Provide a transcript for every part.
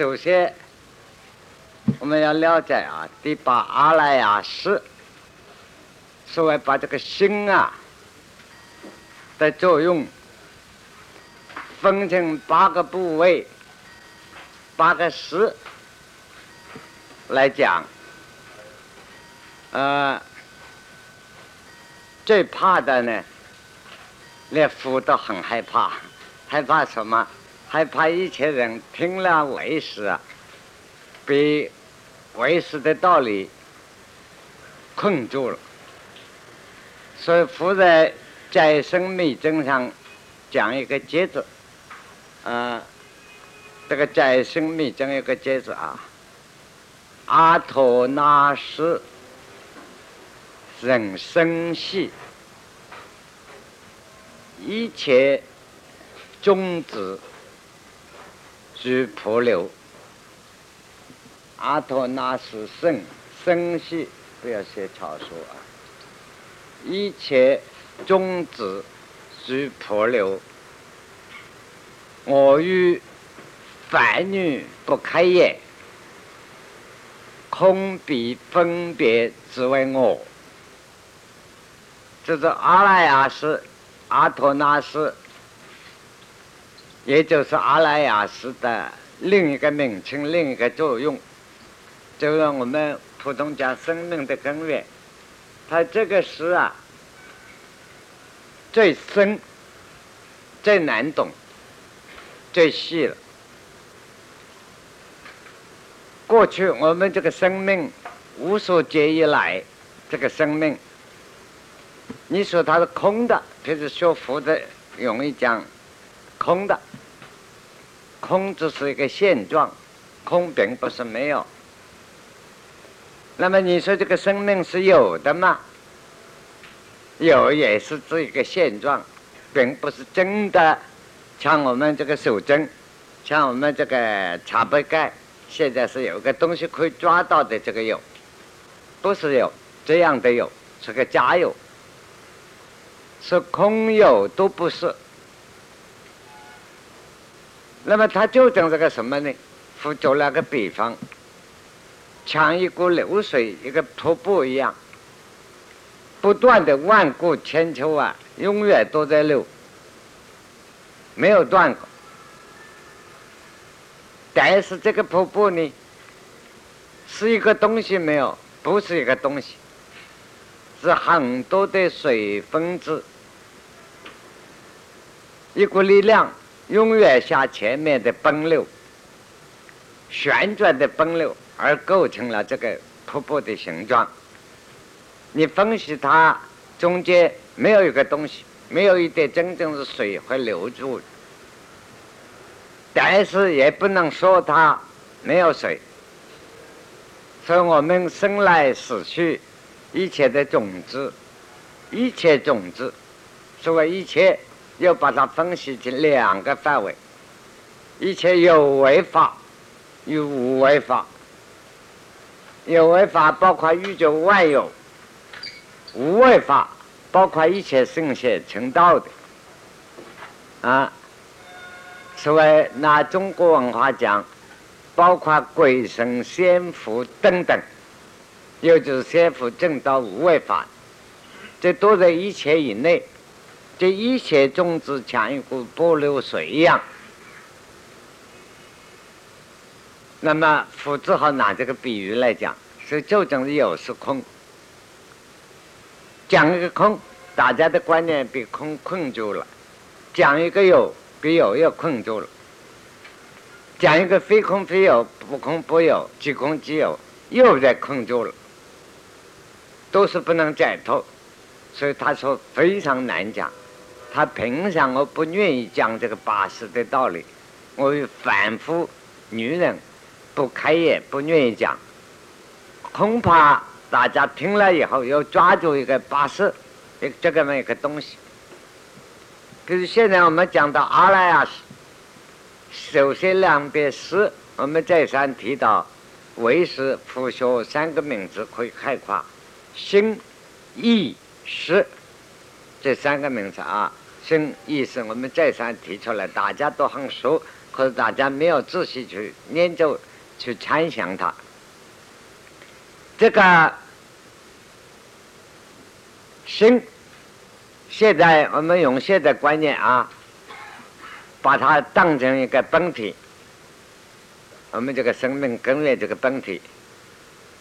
首先我们要了解啊，第八阿赖耶识，所谓把这个心啊的作用分成八个部位、八个识来讲，呃，最怕的呢，连佛都很害怕，害怕什么？害怕一切人听了为师啊，被为师的道理困住了。所以佛在在生密经上讲一个节子，啊，这个在生密经有个节子啊，阿陀那是人生系，一切种子。诸婆流，阿陀那斯圣圣系，不要写草书啊！一切种子诸婆流，我与凡女不开眼，空彼分别只为我。这是阿赖耶识，阿陀那斯。也就是阿赖耶识的另一个名称，另一个作用，就是我们普通讲生命的根源。它这个识啊，最深、最难懂、最细了。过去我们这个生命无所结以来，这个生命，你说它是空的，就是学佛的容易讲。空的，空只是一个现状，空并不是没有。那么你说这个生命是有的吗？有也是这一个现状，并不是真的。像我们这个手针，像我们这个茶杯盖，现在是有个东西可以抓到的，这个有，不是有这样的有，是个假有，是空有都不是。那么他就等这个什么呢？佛做了个比方，像一股流水，一个瀑布一样，不断的万古千秋啊，永远都在流，没有断过。但是这个瀑布呢，是一个东西没有，不是一个东西，是很多的水分子，一股力量。永远向前面的奔流，旋转的奔流，而构成了这个瀑布的形状。你分析它中间没有一个东西，没有一点真正的水会流住，但是也不能说它没有水。所以我们生来死去，一切的种子，一切种子，所谓一切。要把它分析成两个范围：一切有为法与无为法。有为法包括宇宙万有，无为法包括一切圣贤成道的。啊，所谓拿中国文化讲，包括鬼神仙佛等等，又就是仙佛正道无为法，这都在一切以内。这一切种子像一股波流水一样，那么佛只好拿这个比喻来讲，是究竟是有是空。讲一个空，大家的观念被空困住了；讲一个有，被有又困住了；讲一个非空非有，不空不有，即空即有，又在困住了，都是不能解脱。所以他说非常难讲。他平常我不愿意讲这个八识的道理，我反复女人不开眼，不愿意讲，恐怕大家听了以后要抓住一个八识，这这个么一个东西。可是现在我们讲到阿赖耶识，首先两边识，我们再三提到唯识、复学三个名字可以概括，心、意、识这三个名词啊。生意思我们再三提出来，大家都很熟，可是大家没有仔细去研究、去参详它。这个心，现在我们用现在观念啊，把它当成一个本体，我们这个生命根源这个本体，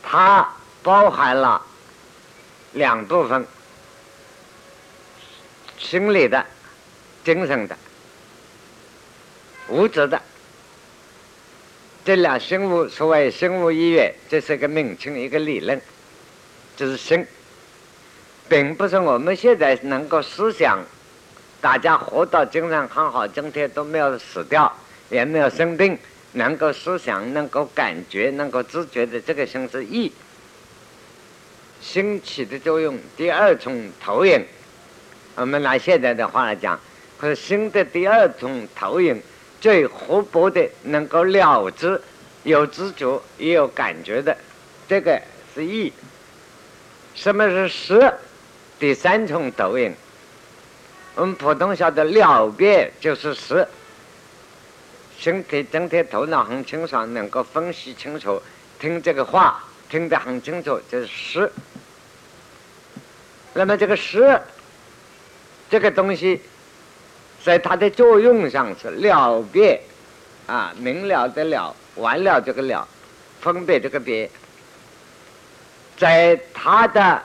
它包含了两部分：心理的、精神的。物质的，这两生物所谓生物医院，这是个名称，一个理论，就是生，并不是我们现在能够思想，大家活到精神很好，今天都没有死掉，也没有生病，能够思想，能够感觉，能够知觉的这个心是意，心起的作用，第二重投影，我们拿现在的话来讲，和心的第二重投影。最活泼的，能够了知、有知觉、也有感觉的，这个是意。什么是识？第三重投影。我们普通晓得了别就是识。身体整体头脑很清爽，能够分析清楚，听这个话听得很清楚，就是识。那么这个识，这个东西。在它的作用上是了别，啊，明了的了，完了这个了，分别这个别，在它的，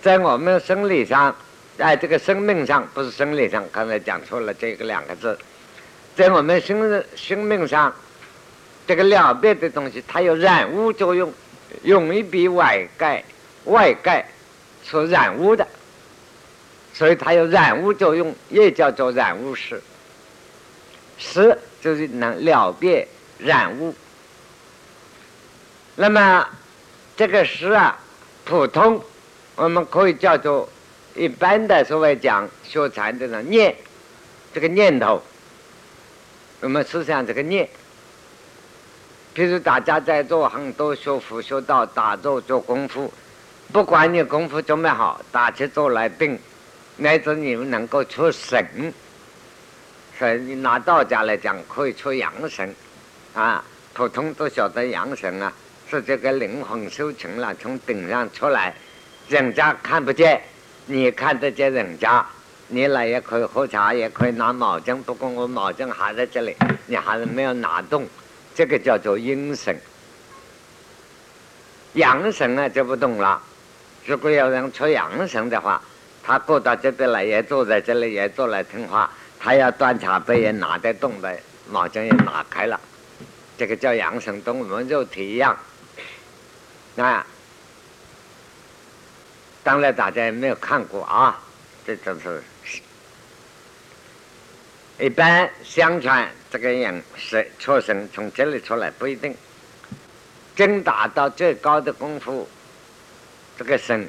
在我们生理上，在这个生命上，不是生理上，刚才讲错了这个两个字，在我们生生命上，这个了别的东西，它有染污作用，容易比外盖外盖所染污的。所以它有染污作用，也叫做染污识。识就是能了别染污。那么这个识啊，普通我们可以叫做一般的所谓讲学禅的人念，这个念头，我们思想这个念。比如大家在做很多学佛学道打坐做功夫，不管你功夫怎么好，打起坐来定。乃至你们能够出神，所以你拿道家来讲，可以出阳神，啊，普通都晓得阳神啊，是这个灵魂修成了，从顶上出来，人家看不见，你看得见人家，你来也可以喝茶，也可以拿毛巾，不过我毛巾还在这里，你还是没有拿动，这个叫做阴神，阳神呢就不懂了，如果有人出阳神的话。他过到这边来，也坐在这里，也坐来听话。他要端茶杯，也拿得动的，毛巾也拿开了。这个叫阳神，跟我们肉体一样。那当然大家也没有看过啊，这就是一般相传这个人是出生从这里出来不一定，真达到最高的功夫，这个神。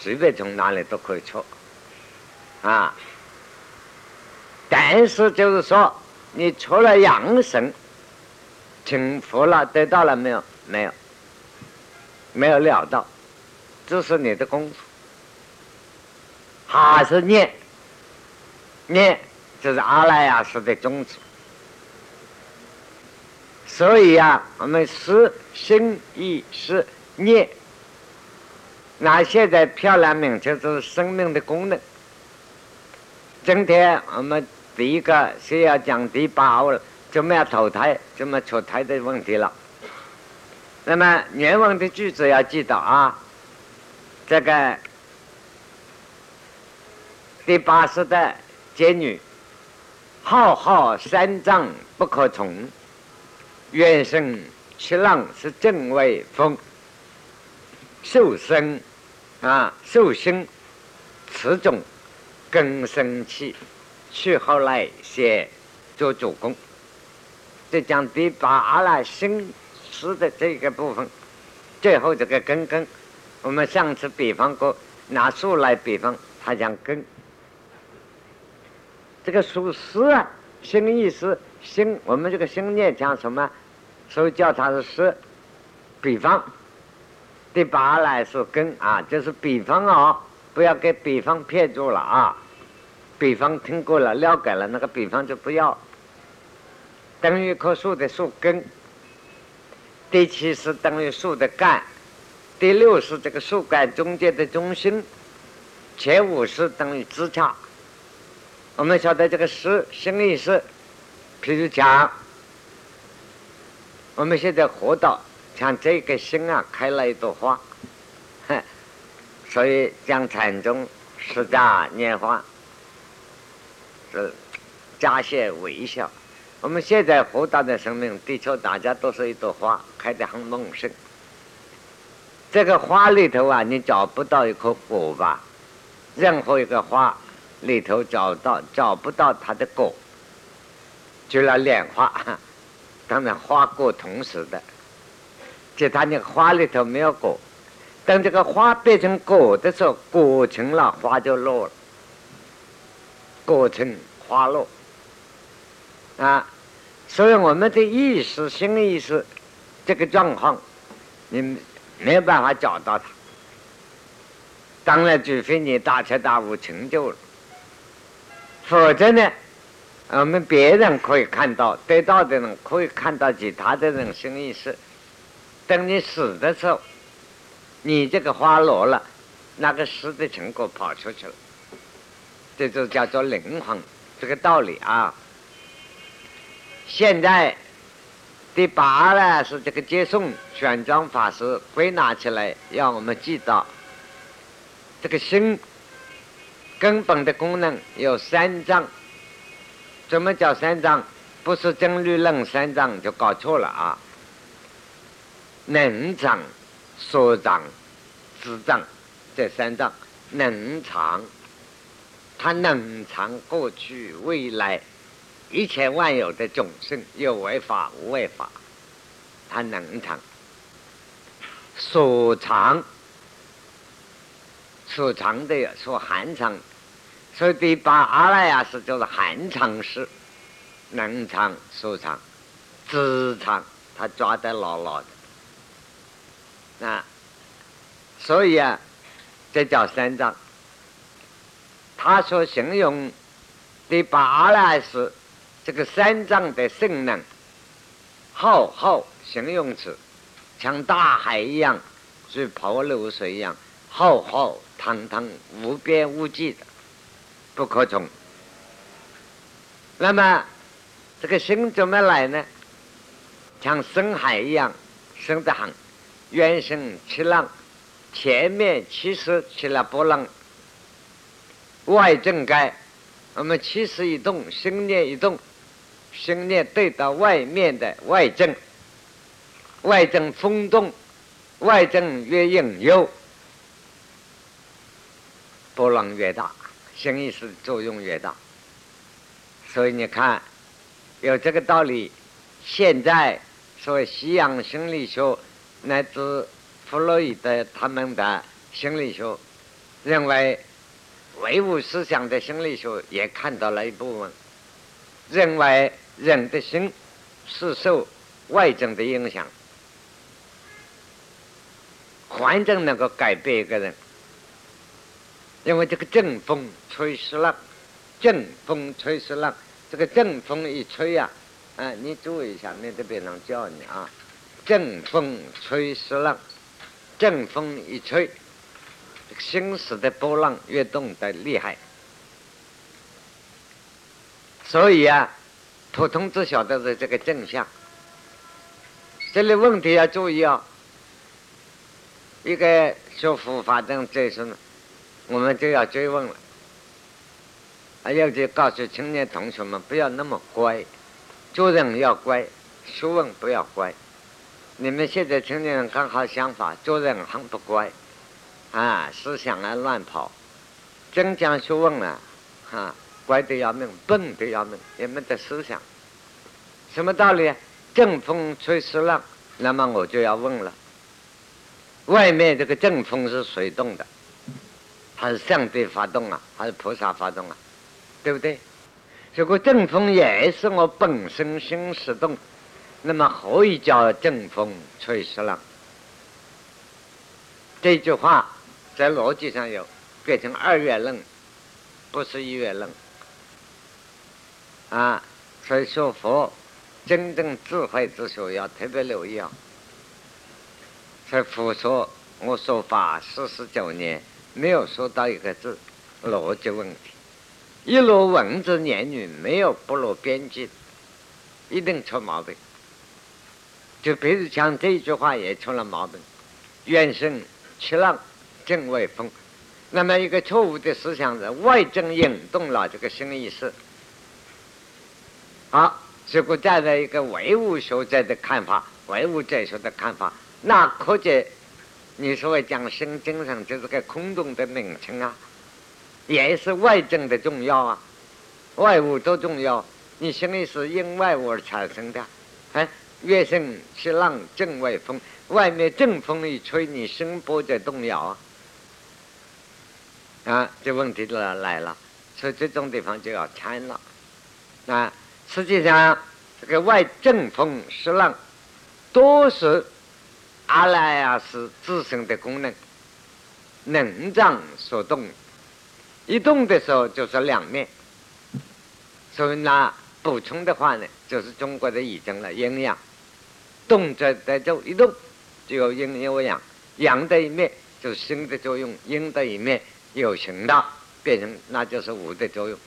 随便从哪里都可以出，啊！但是就是说，你除了养神，成佛了，得到了没有？没有，没有料到，这是你的功夫，还是念？念就是阿赖耶识的宗旨。所以呀，我们思、心、意、识、念。那现在漂亮名称是生命的功能。今天我们第一个先要讲第八了，怎么样投胎，怎么出胎的问题了。那么原文的句子要记得啊，这个第八世的监女，浩浩三藏不可从，原生七浪是正位风，受生。啊，受生此种根生气，去后来先做主公。这讲第八阿赖心识的这个部分，最后这个根根，我们上次比方过拿树来比方，它讲根。这个属实啊，心意思心，我们这个心念讲什么？所以叫它是实。比方。第八来是根啊，就是比方哦，不要给比方骗住了啊。比方听过了，了解了，那个比方就不要。等于一棵树的树根；第七是等于树的干；第六是这个树干中间的中心；前五是等于枝杈。我们晓得这个是心意识，譬如讲，我们现在活到像这个心啊，开了一朵花，所以讲禅宗十大拈花。是加些微笑。我们现在活到的生命，地球大家都是一朵花，开得很茂盛。这个花里头啊，你找不到一颗果吧？任何一个花里头找到找不到它的果，除了莲花，当然花果同时的，其他那个花里头没有果。等这个花变成果的时候，果成了，花就落了。过程花落啊，所以我们的意识、心意识这个状况，你没有办法找到它。当然，除非你大彻大悟成就了，否则呢，我们别人可以看到，得到的人可以看到其他的人心意识。等你死的时候，你这个花落了，那个死的成果跑出去了。这就叫做灵魂，这个道理啊。现在第八呢是这个接送玄奘法师归纳起来，让我们记到这个心根本的功能有三藏。怎么叫三藏？不是真律论三藏就搞错了啊。能藏、所藏、智藏这三藏能藏。他能藏过去、未来一切万有的众生，有为法、无为法，他能藏。所藏，所藏的所含藏，所以第八阿赖耶识就是含藏识，能藏所藏，知藏，他抓得牢牢的。啊，所以啊，这叫三藏。他所形容的八赖是这个三藏的性能，浩浩形容词，像大海一样，是泡流水一样，浩浩汤汤，无边无际的，不可从。那么这个心怎么来呢？像深海一样，深得很，原生起浪，前面其实起了波浪。外正该，我们气势一动，心念一动，心念对到外面的外正，外正风动，外正越引诱，波浪越大，心意识作用越大。所以你看，有这个道理。现在所谓西洋心理学乃至弗洛伊德他们的心理学认为。唯物思想的心理学也看到了一部分，认为人的心是受外境的影响，环境能够改变一个人。因为这个阵风吹湿了，阵风吹湿了，这个阵风一吹呀，啊，你注意一下，那这边人叫你啊，阵风吹湿了，阵风一吹。心识的波浪越动的厉害，所以啊，普通只晓得是这个正向。这里问题要注意哦。一个学佛法正这是，我们就要追问了。还要就告诉青年同学们，不要那么乖，做人要乖，学问不要乖。你们现在青年人刚好相反，做人很不乖。啊，思想啊乱跑，真讲学问了啊，哈，乖得要命，笨得要命，也没得思想。什么道理？阵风吹湿浪，那么我就要问了：外面这个阵风是谁动的？还是上帝发动啊？还是菩萨发动啊？对不对？如果阵风也是我本身心识动，那么何以叫正风吹湿浪？这句话。在逻辑上有变成二元论，不是一元论啊。所以说佛真正智慧之学要特别留意啊。在佛说我说法四十九年，没有说到一个字逻辑问题，一落文字言语没有不落边际，一定出毛病。就比如讲这一句话也出了毛病，愿生其浪，正外风。那么一个错误的思想是外正引动了这个新意识。好，如果站在一个唯物学者的看法，唯物哲学的看法，那可见你所谓讲新精神就是个空洞的名称啊，也是外正的重要啊，外物都重要，你心里是因外物而产生的，哎。月生其浪，正为风。外面正风一吹，你声波在动摇啊！啊，这问题就来了。所以这种地方就要参了。啊，实际上这个外正风是浪，都是阿赖耶识自身的功能，能脏所动。一动的时候就是两面。所以呢，补充的话呢，就是中国的已经了阴阳。动在在走一动，就有阴有阳，阳的一面就是心的作用，阴的一面有形的变成，那就是无的作用。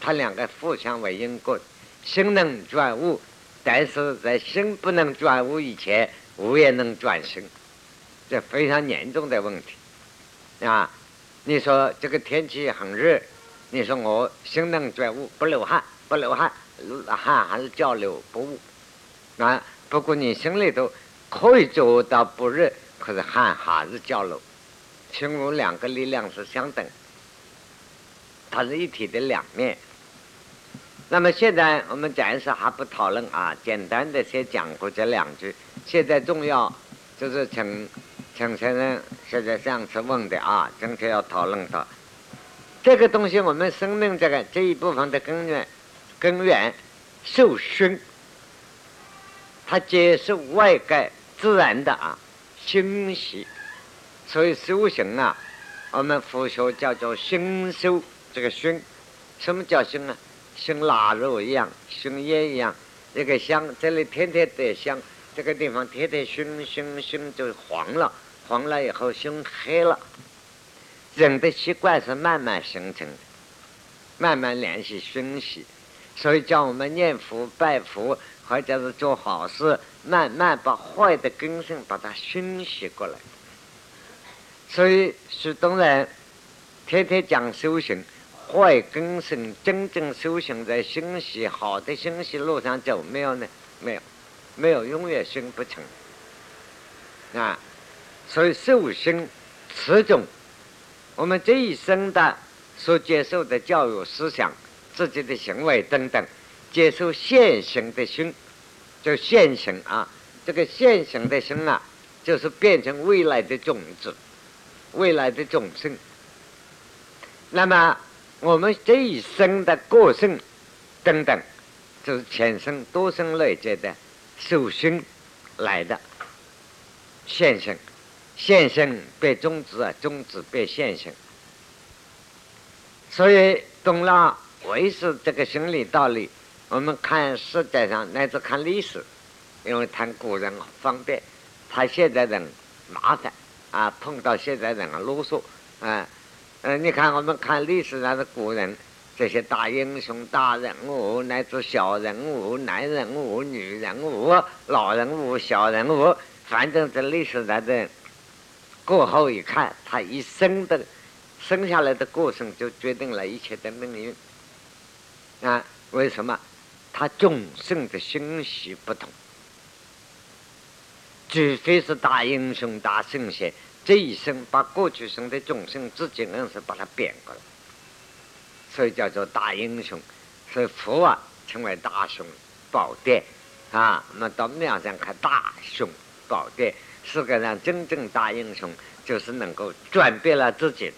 它两个互相为因果，心能转物，但是在心不能转物以前，物也能转心，这非常严重的问题啊！你说这个天气很热，你说我心能转物，不流汗，不流汗，汗还是叫流不误啊？不过你心里头可以做到不热，可是汗还是交流。心如两个力量是相等，它是一体的两面。那么现在我们暂时还不讨论啊，简单的先讲过这两句。现在重要就是请请先生现在上次问的啊，今天要讨论的这个东西，我们生命这个这一部分的根源根源受熏。他接受外界自然的啊熏习，所以修行啊，我们佛学叫做熏修。这个熏，什么叫熏啊？熏腊肉一样，熏烟一样。一个香，这里天天得香，这个地方天天熏熏熏就黄了，黄了以后熏黑了。人的习惯是慢慢形成的，慢慢联系熏习，所以叫我们念佛拜佛。或者是做好事，慢慢把坏的根性把它熏习过来。所以许多人天天讲修行，坏根性真正修行在熏习好的熏习路上走没有呢？没有，没有永远熏不成。啊，所以修行此种，我们这一生的所接受的教育思想、自己的行为等等。接受现行的心，就现行啊，这个现行的心啊，就是变成未来的种子，未来的种性。那么我们这一生的过程等等，就是前生多生累劫的受熏来的现行，现行变种子啊，种子变现行。所以懂了为是这个心理道理。我们看世界上乃至看历史，因为谈古人方便，谈现在人麻烦啊，碰到现在人啊啰嗦啊，嗯，你看我们看历史上的古人，这些大英雄、大人物，乃至小人物、男人物、女人物、老人物、小人物，反正这历史上的过后一看，他一生的生下来的过程就决定了一切的命运啊？为什么？他众生的心习不同，除非是大英雄、大圣贤，这一生把过去生的众生自己硬是把它变过来，所以叫做大英雄。所以佛啊称为大雄宝殿啊。那么到庙上看大雄宝殿，世界上真正大英雄就是能够转变了自己，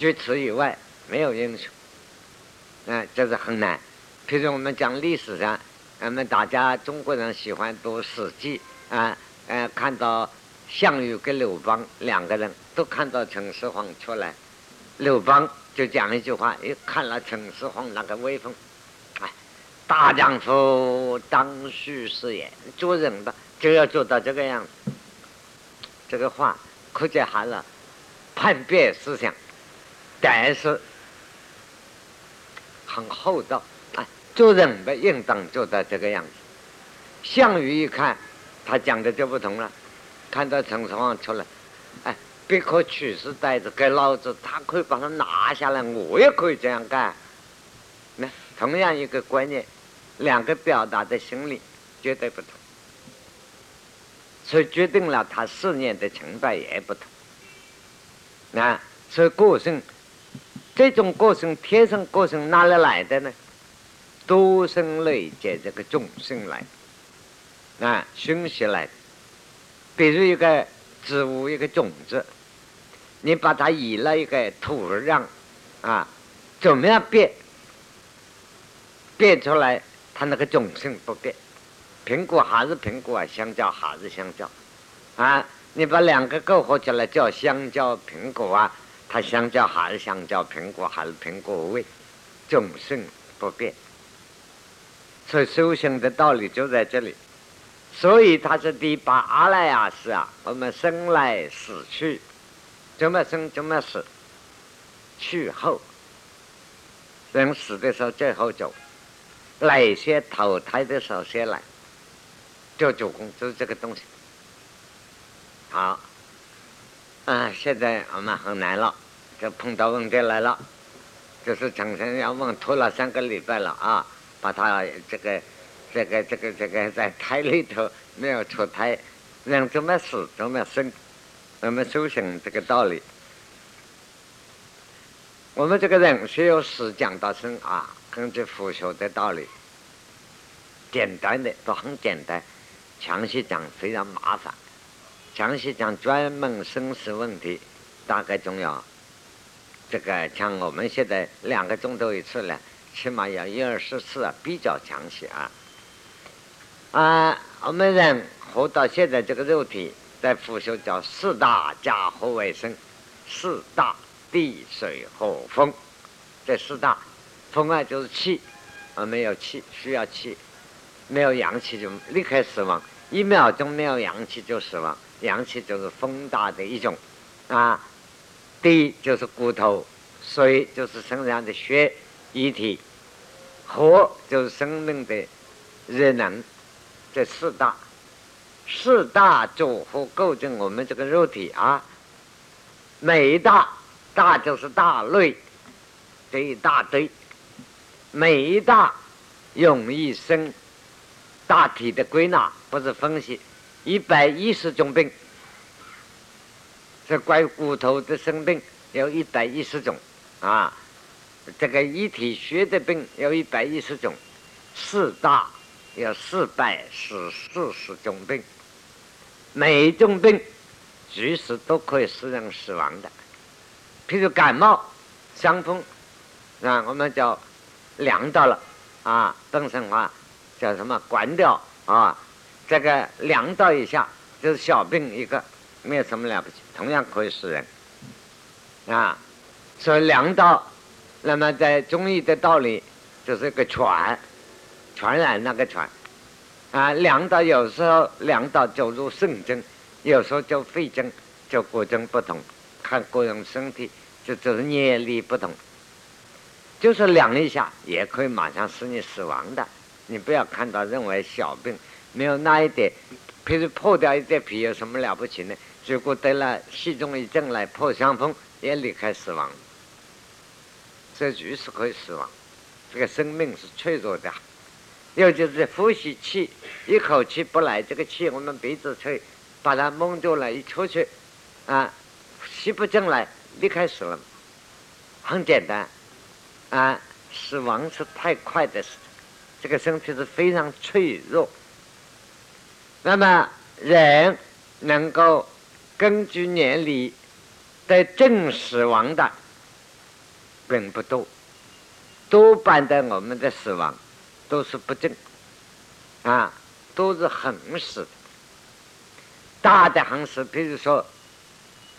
除此以外没有英雄。嗯，这是很难。譬如我们讲历史上，我们大家中国人喜欢读《史记》啊，呃，看到项羽跟刘邦两个人都看到秦始皇出来，刘邦就讲一句话：，哎，看了秦始皇那个威风，哎，大丈夫当虚是也，做人吧就要做到这个样子。这个话可见含了叛变思想，但是很厚道。做人的应当做到这个样子。项羽一看，他讲的就不同了。看到陈胜王出来，哎，别可取士袋子给老子，他可以把它拿下来，我也可以这样干。那同样一个观念，两个表达的心理绝对不同，所以决定了他事业的成败也不同。那所以个性，这种个性天生个性哪里来的呢？多生累劫这个众生来。啊，熏习来，比如一个植物，一个种子，你把它移了一个土壤，啊，怎么样变？变出来，它那个种性不变，苹果还是苹果啊，香蕉还是香蕉，啊，你把两个构合起来叫香蕉苹果啊，它香蕉还是香蕉，苹果还是苹果味，种性不变。所修行的道理就在这里。所以他是第八阿赖耶识啊，我们生来死去，怎么生怎么死，去后，人死的时候最后走，来些投胎的时候先来，就主公就是这个东西。好，啊，现在我们很难了，就碰到问题来了，就是陈先要问拖了三个礼拜了啊，把他这个。这个这个这个在胎里头没有出胎，人怎么死怎么生，我们修行这个道理。我们这个人是由死讲到生啊，根据佛学的道理，简单的都很简单，详细讲非常麻烦，详细讲专门生死问题，大概重要。这个像我们现在两个钟头一次了，起码要一二十次啊，比较详细啊。啊，我们人活到现在这个肉体，在佛学叫四大家和卫生，四大地水火风，这四大，风啊就是气，啊没有气需要气，没有阳气就立刻死亡，一秒钟没有阳气就死亡，阳气就是风大的一种，啊，地就是骨头，水就是身上的血液体，火就是生命的热能。这四大，四大组合构成我们这个肉体啊。每一大，大就是大类，这一大堆，每一大容易生大体的归纳，不是分析，一百一十种病。这关于骨头的生病有一百一十种啊，这个一体血的病有一百一十种，四大。有四百十四十种病，每一种病其实都可以使人死亡的。譬如感冒、伤风，啊，我们叫凉到了啊，本身话叫什么关掉啊？这个凉到一下就是小病一个，没有什么了不起，同样可以死人啊。所以凉到，那么在中医的道理就是一个传。传染那个传，啊，凉到有时候凉到就入肾经，有时候就肺经，就各种不同，看个人身体，就只是业力不同，就是凉一下也可以马上使你死亡的。你不要看到认为小病没有那一点，譬如破掉一点皮有什么了不起呢？如果得了细中一症来破伤风，也离开死亡，这鱼是可以死亡。这个生命是脆弱的。有就是呼吸气，一口气不来，这个气我们鼻子吹，把它蒙住了，一出去，啊，吸不进来，离开死了，很简单，啊，死亡是太快的事，这个身体是非常脆弱。那么人能够根据年龄得正死亡的并不多，多半的我们的死亡。都是不正，啊，都是横死，大的横死，比如说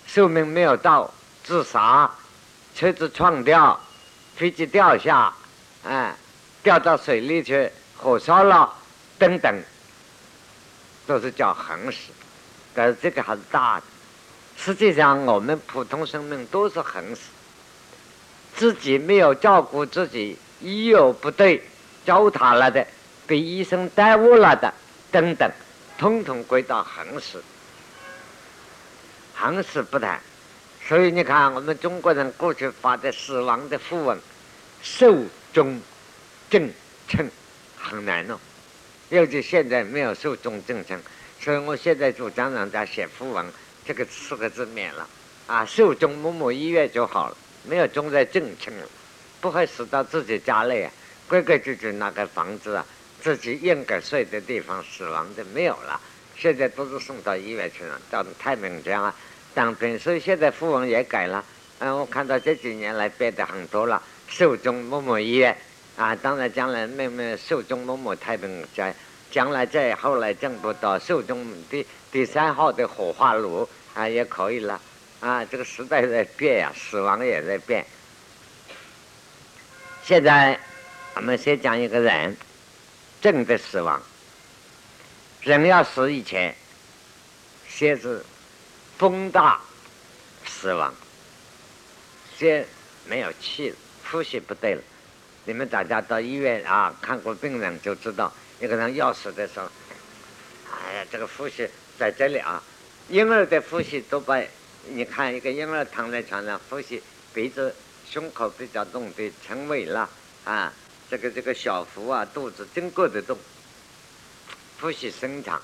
寿命没有到，自杀，车子撞掉，飞机掉下，哎，掉到水里去，火烧了等等，都是叫横死。但是这个还是大的。实际上，我们普通生命都是横死，自己没有照顾自己，医药不对，糟蹋了的，被医生耽误了的，等等，统统归到横死。横死不谈。所以你看，我们中国人过去发的死亡的符文，寿终正寝很难弄，尤其现在没有寿终正寝，所以我现在主张人家写符文，这个四个字免了，啊，寿终某某医院就好了，没有终在正称了，不会死到自己家里啊，规规矩矩那个房子啊，自己应该睡的地方死亡的没有了，现在都是送到医院去了，到太平间啊。当兵，所以现在富翁也改了。嗯，我看到这几年来变得很多了。寿终某某医院啊，当然将来妹妹寿终某某太平间，将来再后来挣不到寿终第第三号的火化炉啊，也可以了。啊，这个时代在变呀，死亡也在变。现在我们先讲一个人正的死亡。人要死以前，先是。风大，死亡，先没有气了，呼吸不对了。你们大家到医院啊看过病人就知道，一个人要死的时候，哎呀，这个呼吸在这里啊。婴儿的呼吸都把，你看一个婴儿躺在床上，呼吸鼻子、胸口比较动的成为了啊，这个这个小腹啊、肚子经过的动，呼吸深长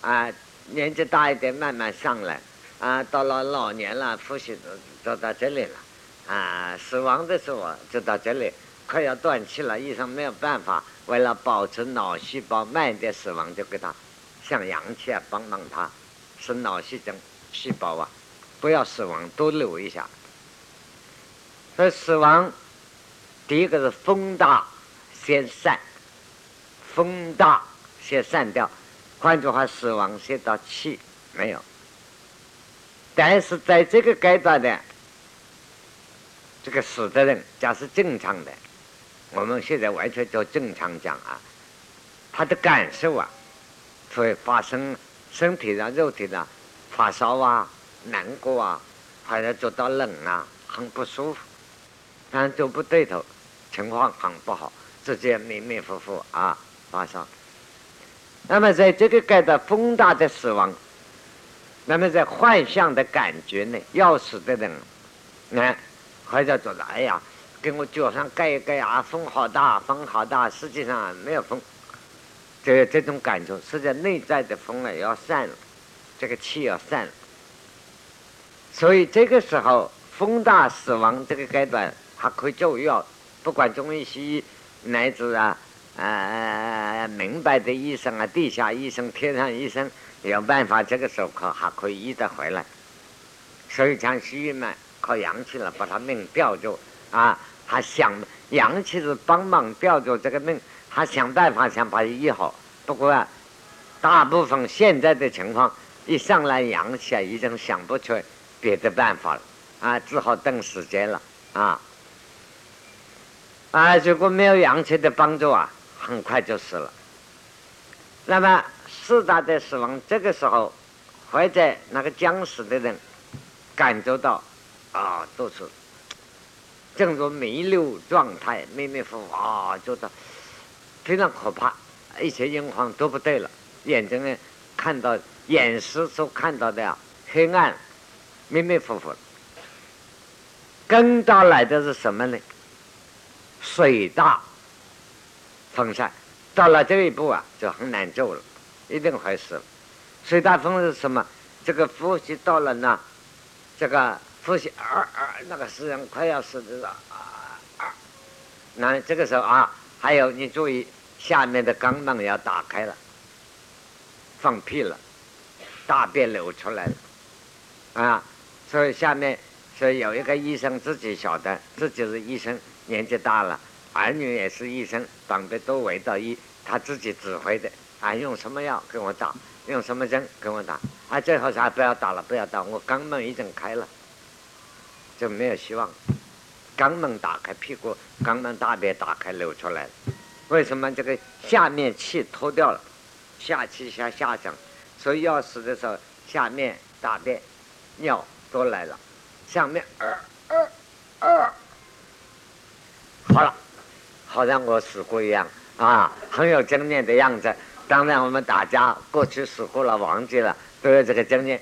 啊，年纪大一点慢慢上来。啊，到了老年了，呼吸都到这里了，啊，死亡的时候就到这里，快要断气了，医生没有办法，为了保持脑细胞慢点死亡，就给他像氧气啊，帮帮他，使脑细胞细胞啊不要死亡，多留一下。所以死亡，第一个是风大先散，风大先散掉，换句话，死亡先到气没有。但是在这个阶段的这个死的人，假是正常的，我们现在完全就正常讲啊，他的感受啊，会发生身体上、肉体上发烧啊、难过啊，或者觉得冷啊，很不舒服，但都不对头，情况很不好，直接迷迷糊糊啊发烧。那么在这个阶段，风大的死亡。那么在幻象的感觉呢？要死的人，那或者觉得哎呀，给我脚上盖一盖啊，风好大，风好大。实际上没有风，这这种感觉，实际上内在的风啊要散了，这个气要散了。所以这个时候，风大死亡这个阶段还可以就药，不管中医西医，乃至啊啊明白的医生啊，地下医生、天上医生。有办法，这个时候可还可以医得回来，所以讲西医嘛，靠阳气了，把他命吊住啊，还想阳气是帮忙吊住这个命，还想办法想把医好。不过，大部分现在的情况，一上来阳气啊，已经想不出别的办法了啊，只好等时间了啊。啊，如果没有阳气的帮助啊，很快就死了。那么。四大的死亡，这个时候，或者那个将死的人感觉到啊，都是正如弥留状态，迷迷糊糊啊，觉得非常可怕，一切情况都不对了，眼睛呢看到眼视所看到的，黑暗，迷迷糊糊。跟到来的是什么呢？水大风散，到了这一步啊，就很难做了。一定会死了。水大风是什么？这个呼吸到了呢，这个呼吸二二，那个死人快要死的了啊啊！那这个时候啊，还有你注意，下面的肛门要打开了，放屁了，大便流出来了啊！所以下面所以有一个医生自己晓得，自己是医生，年纪大了，儿女也是医生，旁边都围到医，他自己指挥的。啊，用什么药给我打？用什么针给我打？啊，最后啥不要打了，不要打，我肛门已经开了，就没有希望。肛门打开，屁股肛门大便打开流出来了，为什么这个下面气脱掉了，下气下下降，所以要死的时候，下面大便、尿都来了，上面二二二，好了，好像我死过一样啊，很有经验的样子。当然，我们大家过去死过了，忘记了，都有这个经验，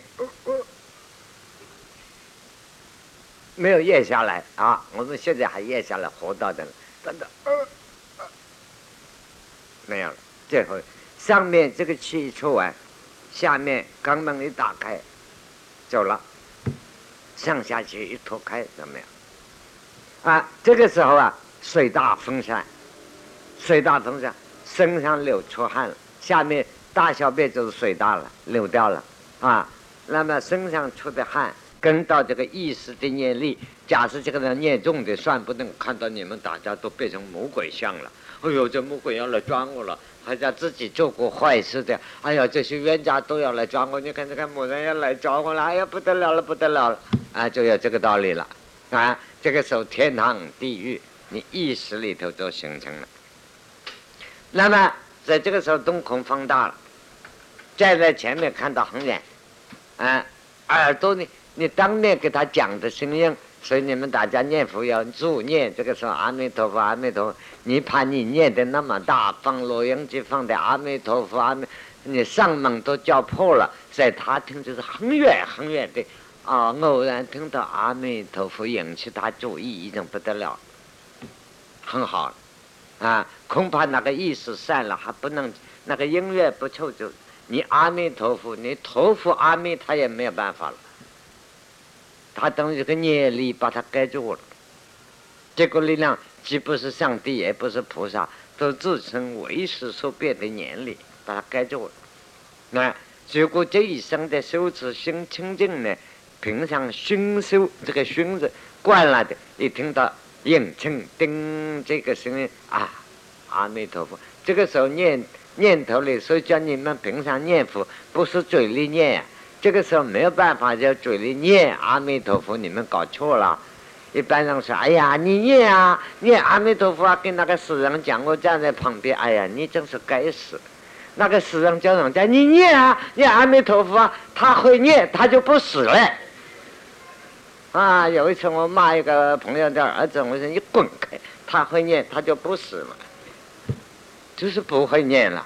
没有咽下来啊。我们现在还咽下来，活到的，等等。没有了，最后上面这个气一出完，下面肛门一打开，走了，上下去一脱开，怎么样？啊，这个时候啊，水大风扇，水大风扇，身上流出汗了，下面大小便就是水大了，流掉了啊。那么身上出的汗跟到这个意识的念力，假设这个人念重的，算不能看到你们大家都变成魔鬼像了。哎呦，这魔鬼要来抓我了，好像自己做过坏事的。哎呀，这些冤家都要来抓我，你看这个某人要来抓我了，哎呀，不得了了，不得了了，啊，就有这个道理了。啊，这个时候天堂、地狱，你意识里头都形成了。那么在这个时候，瞳孔放大了，站在前面看到很远，啊，耳朵呢，你当面给他讲的声音。所以你们大家念佛要助念，这个时候阿弥陀佛，阿弥陀佛。你怕你念的那么大，放录音机放的阿弥陀佛，阿弥，你上门都叫破了，在他听就是很远很远的啊。偶然听到阿弥陀佛，引起他注意，已经不得了，很好啊。恐怕那个意识散了，还不能那个音乐不凑就你阿弥陀佛，你托付阿弥，他也没有办法了。他等于个念力把它盖住了，这个力量既不是上帝，也不是菩萨，都自称为时所变的念力把它盖住了。那结果这一生的修持心清净呢，平常熏修这个熏字惯了的，一听到应清叮这个声音啊，阿弥陀佛，这个时候念念头里，所以叫你们平常念佛不是嘴里念呀。这个时候没有办法，就嘴里念阿弥陀佛，你们搞错了。一般人说：“哎呀，你念啊，念阿弥陀佛啊！”跟那个死人讲，我站在旁边，哎呀，你真是该死！那个死人叫人家你念啊，念阿弥陀佛啊，他会念，他就不死了。啊，有一次我骂一个朋友的儿子，我说你滚开，他会念，他就不死了，就是不会念了。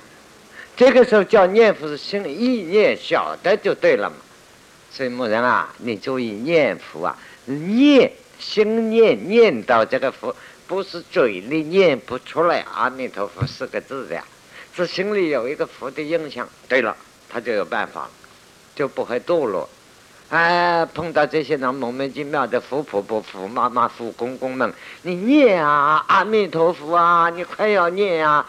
这个时候叫念佛是心意念晓得就对了嘛，所以某人啊，你注意念佛啊，念心念念到这个佛，不是嘴里念不出来阿弥陀佛四个字的，是心里有一个佛的印象。对了，他就有办法了，就不会堕落。哎，碰到这些人莫名其妙的佛婆婆、佛妈妈、佛公公们，你念啊，阿弥陀佛啊，你快要念啊。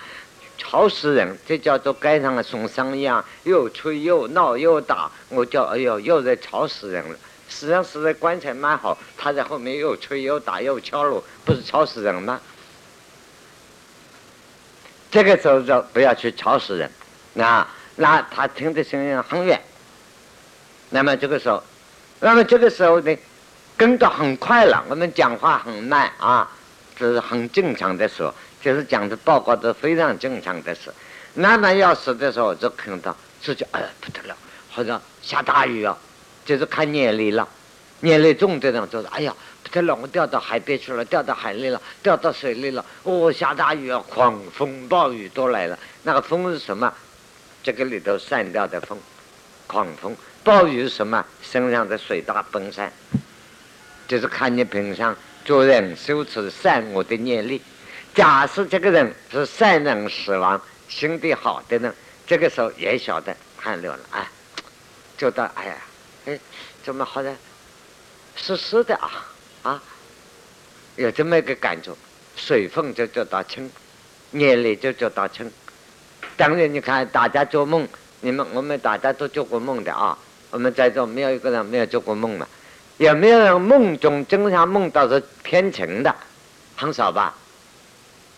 吵死人！这叫做街上的送丧一样，又吹又闹又打。我叫哎呦，又在吵死人了。实际上是在棺材蛮好，他在后面又吹又打又敲锣，不是吵死人吗？这个时候就不要去吵死人。那那他听的声音很远，那么这个时候，那么这个时候呢，跟得很快了。我们讲话很慢啊，这是很正常的说。就是讲的报告都非常正常的事，慢慢要死的时候就看到自己哎不得了，好像下大雨啊，就是看念力了，念力重的人就是哎呀不得了，我掉到海边去了，掉到海里了，掉到水里了，哦下大雨啊，狂风暴雨都来了。那个风是什么？这个里头散掉的风，狂风暴雨是什么？身上的水大奔散，就是看你平常做人修持善恶的念力。假设这个人是善人死亡，心地好的人，这个时候也晓得汗流了，哎，就到哎呀，哎，怎么好像湿湿的啊啊，有这么一个感觉，水分就叫到清，眼泪就叫到清。当然，你看大家做梦，你们我们大家都做过梦的啊，我们在座没有一个人没有做过梦嘛，有没有人梦中经常梦到是天晴的？很少吧？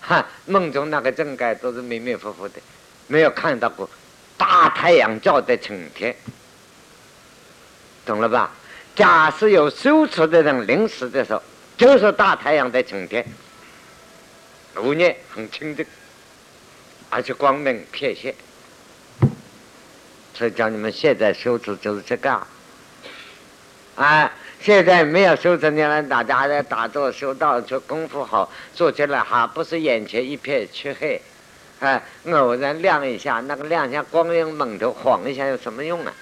哈，梦中那个正盖都是迷迷糊糊的，没有看到过大太阳照的晴天，懂了吧？假设有修持的人临死的时候，就是大太阳的晴天，五念很清净，而且光明片现。所以叫你们现在修持就是这个啊！啊，现在没有修持的人，大家在打坐修道，做功夫好，做起来哈，不是眼前一片漆黑，哎，偶然亮一下，那个亮一下光影猛头晃一下有什么用啊？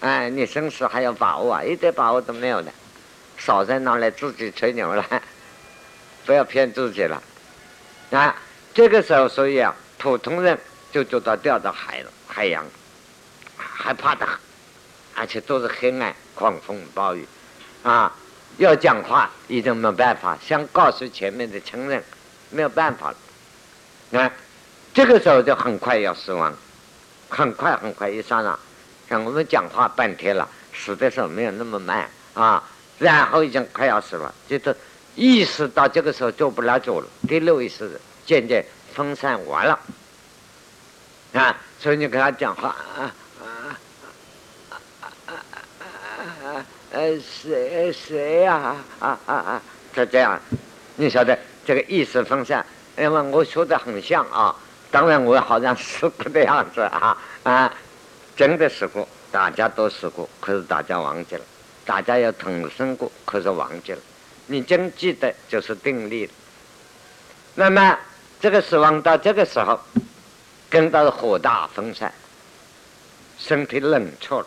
哎，你生死还要把握啊，一点把握都没有的，少在那里自己吹牛了，不要骗自己了。啊，这个时候所以啊，普通人就知道掉到海了，海洋。害怕的，而且都是黑暗、狂风暴雨，啊，要讲话已经没办法，想告诉前面的亲人，没有办法了。啊，这个时候就很快要死亡，很快很快一刹那，像我们讲话半天了，死的时候没有那么慢啊，然后已经快要死了，就是意识到这个时候做不了主了，第六意识渐渐分散完了，啊，所以你跟他讲话啊。呃，谁谁呀？啊啊啊！他这样，你晓得这个意识分散，因为我说的很像啊。当然，我好像试过的样子啊啊！真的试过，大家都试过，可是大家忘记了。大家要同生过，可是忘记了。你真记得，就是定力了。那么，这个死亡到这个时候，跟到火大分散，身体冷却了，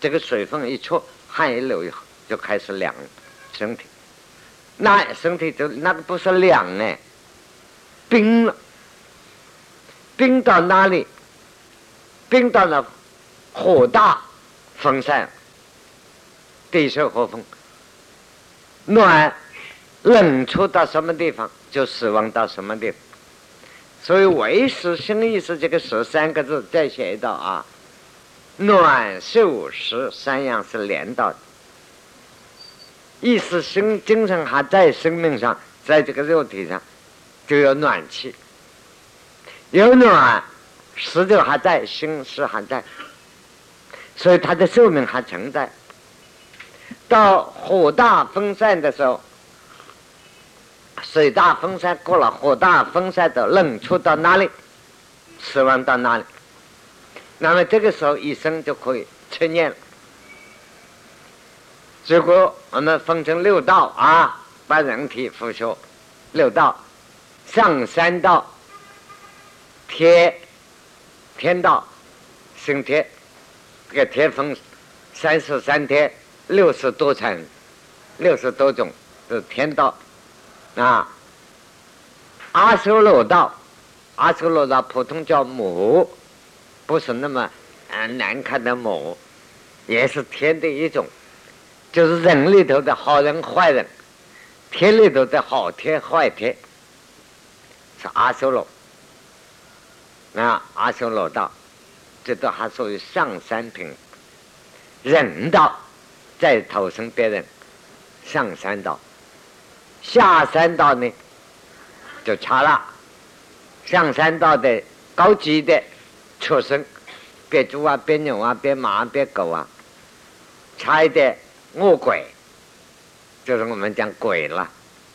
这个水分一出。汗一流以后就开始凉，身体，那身体就那个不是凉呢，冰了，冰到哪里？冰到了火大风扇，地水火风，暖冷出到什么地方就死亡到什么地方。所以为时生意是这个十三个字再写一道啊。暖受食三样是连到的，意思生精神还在生命上，在这个肉体上就有暖气，有暖，食就还在，心是还在，所以它的寿命还存在。到火大分散的时候，水大分散过了，火大分散的冷处到哪里，死亡到哪里。那么这个时候，医生就可以测验了。如果我们分成六道啊，把人体复修六道，上三道，天天道，升天，这个天分三十三天，六十多层，六十多种是天道啊。阿修罗道，阿修罗道普通叫母。不是那么啊难看的魔，也是天的一种，就是人里头的好人坏人，天里头的好天坏天，是阿修罗。啊，阿修罗道，这都还属于上三品。人道再投生别人，上三道，下三道呢就差了。上三道的高级的。畜生，变猪啊，变牛啊，变马，变狗啊，差一点恶鬼，就是我们讲鬼了，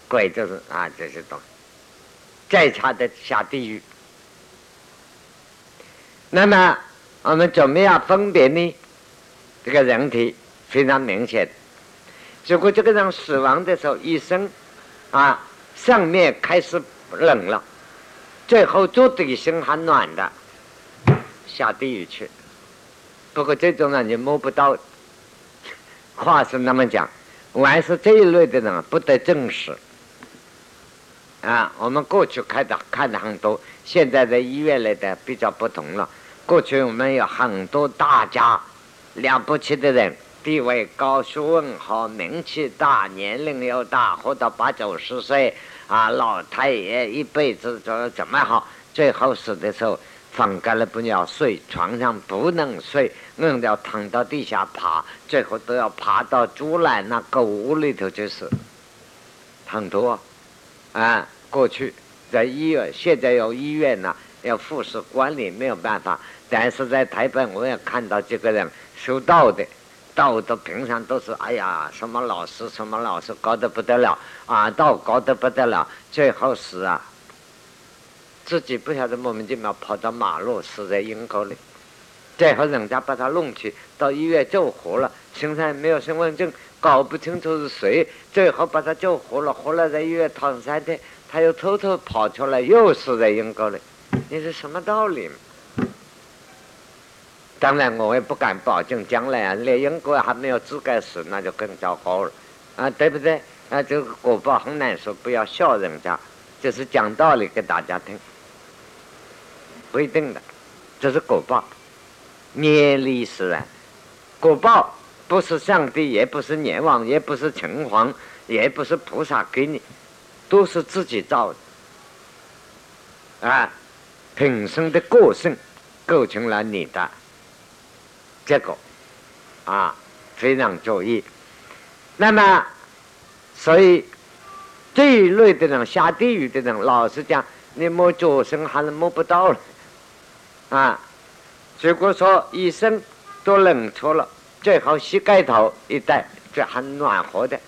鬼就是啊这些东西，再差的下地狱。那么我们怎么样分别呢？这个人体非常明显，如果这个人死亡的时候，一生啊上面开始冷了，最后做底心还暖的。下地狱去，不过这种人你摸不到。话是那么讲，凡是这一类的人不得正视。啊，我们过去看的看的很多，现在在医院里的比较不同了。过去我们有很多大家了不起的人，地位高、学问好、名气大、年龄又大，活到八九十岁啊，老太爷一辈子怎怎么好，最后死的时候。放干了不要睡，床上不能睡，硬要躺到地下爬，最后都要爬到猪栏那狗屋里头去死。很多啊，过去在医院，现在有医院呢，要护士管理没有办法。但是在台北，我也看到几个人修道的，道的平常都是哎呀，什么老师什么老师高的不得了啊，道高的不得了，最后死啊。自己不晓得莫名其妙跑到马路死在阴沟里，最后人家把他弄去到医院救活了，身上没有身份证，搞不清楚是谁，最后把他救活了，活了在医院躺三天，他又偷偷跑出来又死在阴沟里，你是什么道理？当然我也不敢保证将来啊，连阴沟还没有资格死，那就更糟糕了啊，对不对？啊，这个果报很难说，不要笑人家，就是讲道理给大家听。不一定的，这是果报，念力使然。果报不是上帝，也不是阎王，也不是城隍，也不是菩萨给你，都是自己造的。啊，品生的个性构成了你的结果，啊，非常注意。那么，所以这一类的人下地狱的人，老实讲，你摸脚身还是摸不到了。啊，如果说一生都冷错了，最好膝盖头一带就很暖和的，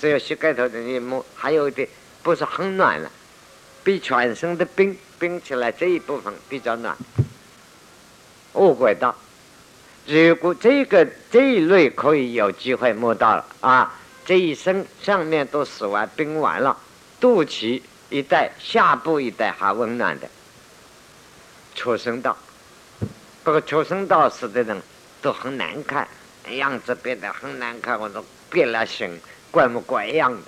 只有膝盖头的一摸，还有一点不是很暖了，比全身的冰冰起来这一部分比较暖。恶鬼道，如果这个这一类可以有机会摸到了啊，这一生上面都死完冰完了，肚脐一带、下部一带还温暖的。畜生道，不过畜生道死的人都很难看，样子变得很难看，我都变了形，怪模怪样的。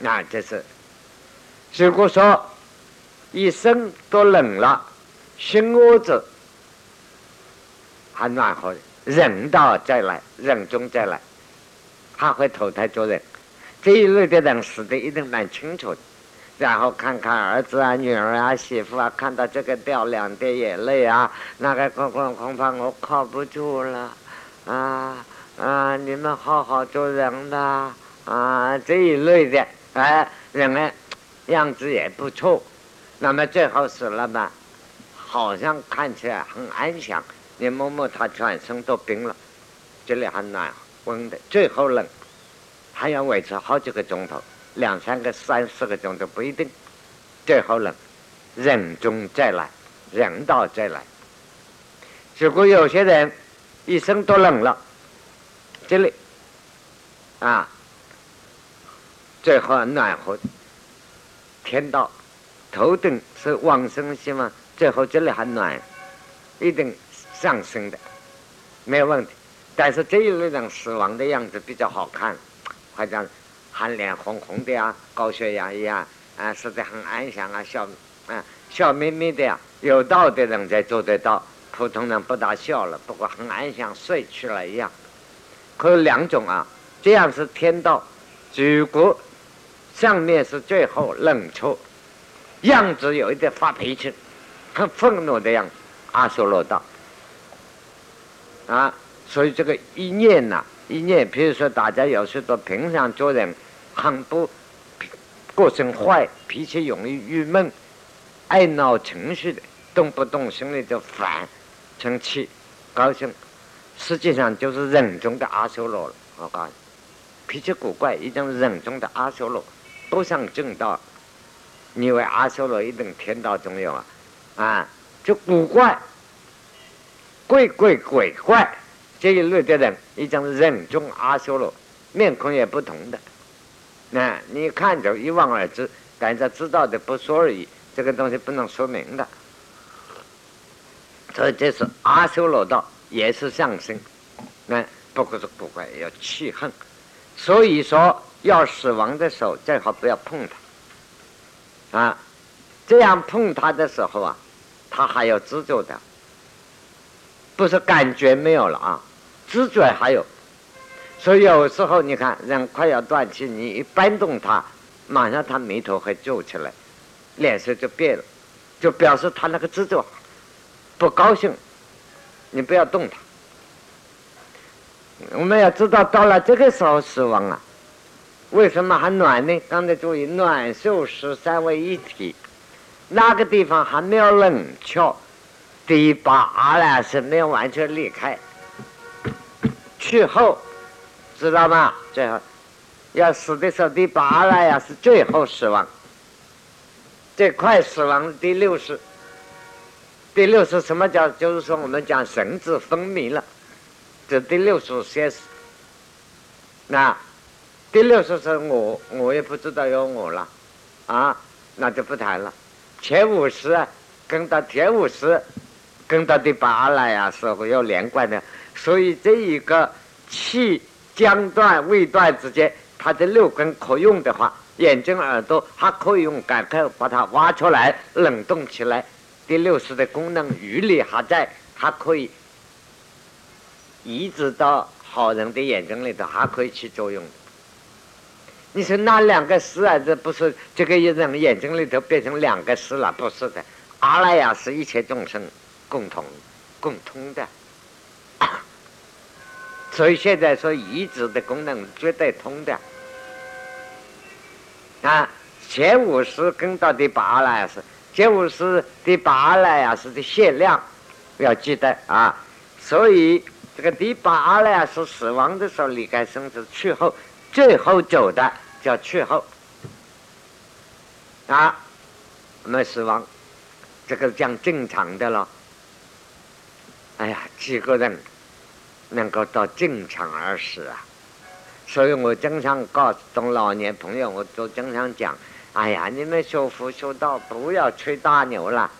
那这是，如果说一生都冷了，心窝子还暖和，人道再来，人中再来，他会投胎做人。这一类的人死的一定蛮清楚的。然后看看儿子啊、女儿啊、媳妇啊，看到这个掉两滴眼泪啊，那个恐恐恐怕我靠不住了，啊啊！你们好好做人的啊，这一类的，哎，人呢样子也不错，那么最后死了嘛，好像看起来很安详，你摸摸他全身都冰了，这里还暖温的，最后冷，还要维持好几个钟头。两三个、三四个钟都不一定，最后冷，人中再来，人道再来。如果有些人一生都冷了，这里啊，最后暖和，天道头顶是往生希望，最后这里还暖，一定上升的，没有问题。但是这一类人死亡的样子比较好看，好像。还脸红红的呀，高血压一样啊，死得很安详啊，笑啊笑眯眯的呀。有道的人才做得到，普通人不大笑了，不过很安详睡去了一样。可有两种啊，这样是天道。举国上面是最后冷处，样子有一点发脾气，很愤怒的样子，阿修罗道啊。所以这个一念呐。一念，比如说，大家有时候平常做人很不个性坏，脾气容易郁闷，爱闹情绪的，动不动心里就烦、生气、高兴，实际上就是人中的阿修罗了。我告诉你，脾气古怪，已经人中的阿修罗，不上正道。你为阿修罗一定天道中有啊？啊，就古怪，怪怪鬼怪。这一类的人，一种人中阿修罗，面孔也不同的，那你看着一望而知，感觉知道的不说而已，这个东西不能说明的。所以这是阿修罗道，也是上升，那不过是不怪要气恨，所以说要死亡的时候最好不要碰他，啊，这样碰他的时候啊，他还要知觉的，不是感觉没有了啊。知觉还有，所以有时候你看人快要断气，你一搬动他，马上他眉头会皱起来，脸色就变了，就表示他那个知觉不高兴。你不要动他。我们要知道，到了这个时候死亡啊，为什么还暖呢？刚才注意，暖受湿三位一体，那个地方还没有冷却，第八阿赖是没有完全离开。去后，知道吗？最后要死的时候，第八了呀，是最后死亡。这快死亡第六式。第六式什么叫？就是说我们讲神志昏迷了，这第六式先死。那第六十是我，我也不知道有我了，啊，那就不谈了。前五十跟到前五十，跟到第八了呀，是有连贯的。所以这一个气将断未断之间，它的六根可用的话，眼睛、耳朵还可以用赶快把它挖出来，冷冻起来。第六识的功能余力还在，还可以移植到好人的眼睛里头，还可以起作用。你说那两个识啊？这不是这个人眼睛里头变成两个识了？不是的，阿赖耶是一切众生共同、共通的。所以现在说移植的功能绝对通的。啊，前五十跟到第八了是。前五十第八来啊，是的限量，要记得啊。所以这个第八呢，是死亡的时候离开身子去后，最后走的叫去后啊。我们死亡，这个讲正常的了。哎呀，几个人能够到正常而死啊？所以我经常告诉中老年朋友，我都经常讲。哎呀，你们修福修道，不要吹大牛了。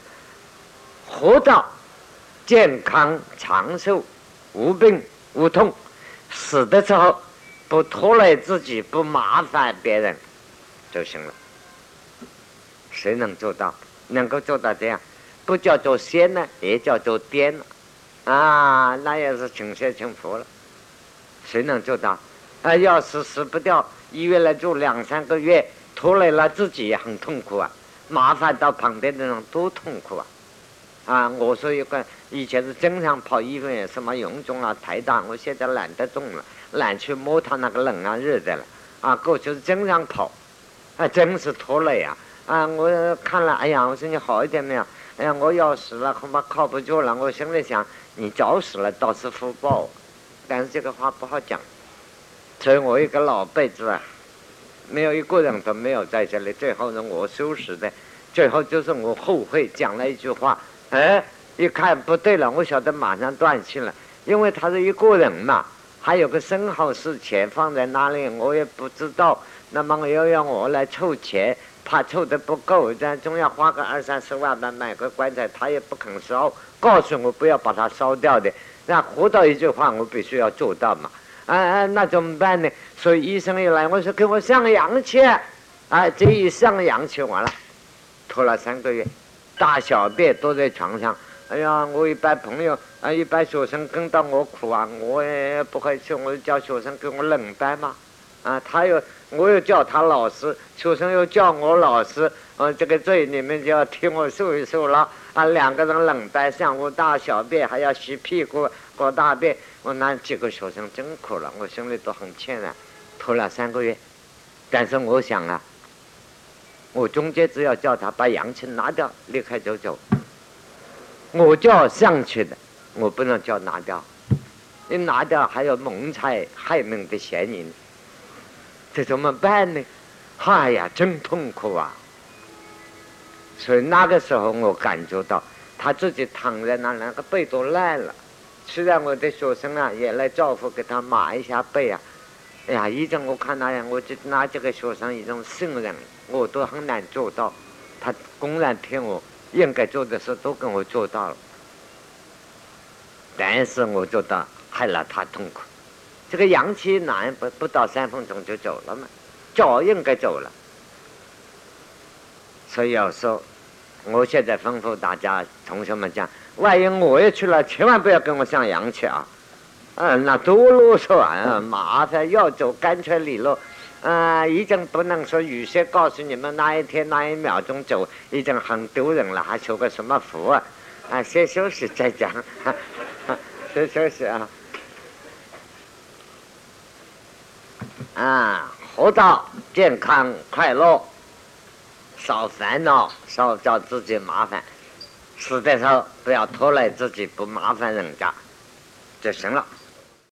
活到健康长寿，无病无痛，死的时候不拖累自己，不麻烦别人就行了。谁能做到？能够做到这样，不叫做仙呢，也叫做癫了。啊，那也是请仙请佛了。谁能做到？啊，要是死不掉，医院来住两三个月。拖累了自己也很痛苦啊，麻烦到旁边的人多痛苦啊！啊，我说一个以前是经常跑医院，什么臃肿啊、抬大，我现在懒得动了，懒去摸他那个冷啊、热的了。啊，过去是经常跑，啊，真是拖累啊！啊，我看了，哎呀，我说你好一点没有？哎呀，我要死了，恐怕靠不住了。我心里想，你早死了倒是福报，但是这个话不好讲。所以我一个老辈子啊。没有一个人都没有在这里。最后是我收拾的，最后就是我后悔讲了一句话。哎，一看不对了，我晓得马上断气了，因为他是一个人嘛，还有个生蚝是钱放在那里，我也不知道。那么又要我来凑钱，怕凑的不够，咱总要花个二三十万吧，买个棺材，他也不肯烧，告诉我不要把它烧掉的。那活到一句话，我必须要做到嘛。啊啊，那怎么办呢？所以医生一来，我说给我上氧气，啊，这一上氧气完了，拖了三个月，大小便都在床上。哎呀，我一般朋友啊，一般学生跟到我哭啊，我也不会去，我叫学生给我冷班嘛。啊，他又，我又叫他老师，学生又叫我老师，嗯，这个罪你们就要听我受一受了。啊，两个人冷班，上午大小便还要洗屁股、搞大便。我那几个学生真苦了，我心里都很歉然，拖了三个月。但是我想啊，我中间只要叫他把阳气拿掉，立刻就走。我叫上去的，我不能叫拿掉。你拿掉还有蒙财害命的嫌疑，这怎么办呢？哎呀，真痛苦啊！所以那个时候我感觉到，他自己躺在那，那个背都烂了。虽然我的学生啊也来照顾，给他抹一下背啊，哎呀，已经我看那样，我就拿几个学生一种信任，我都很难做到。他公然骗我，应该做的事都跟我做到了，但是我觉得害了他痛苦。这个阳气难不不到三分钟就走了嘛，早应该走了。所以要说，我现在吩咐大家同学们讲。万一我也去了，千万不要跟我上阳气啊！嗯，那多啰嗦啊，麻烦，要走干脆利落。嗯，已经不能说预先告诉你们哪一天哪一秒钟走，已经很丢人了，还求个什么福啊？啊，先休息再讲，先休息啊！啊，活到健康快乐，少烦恼，少找自己麻烦。死的时候不要拖累自己，不麻烦人家就行了。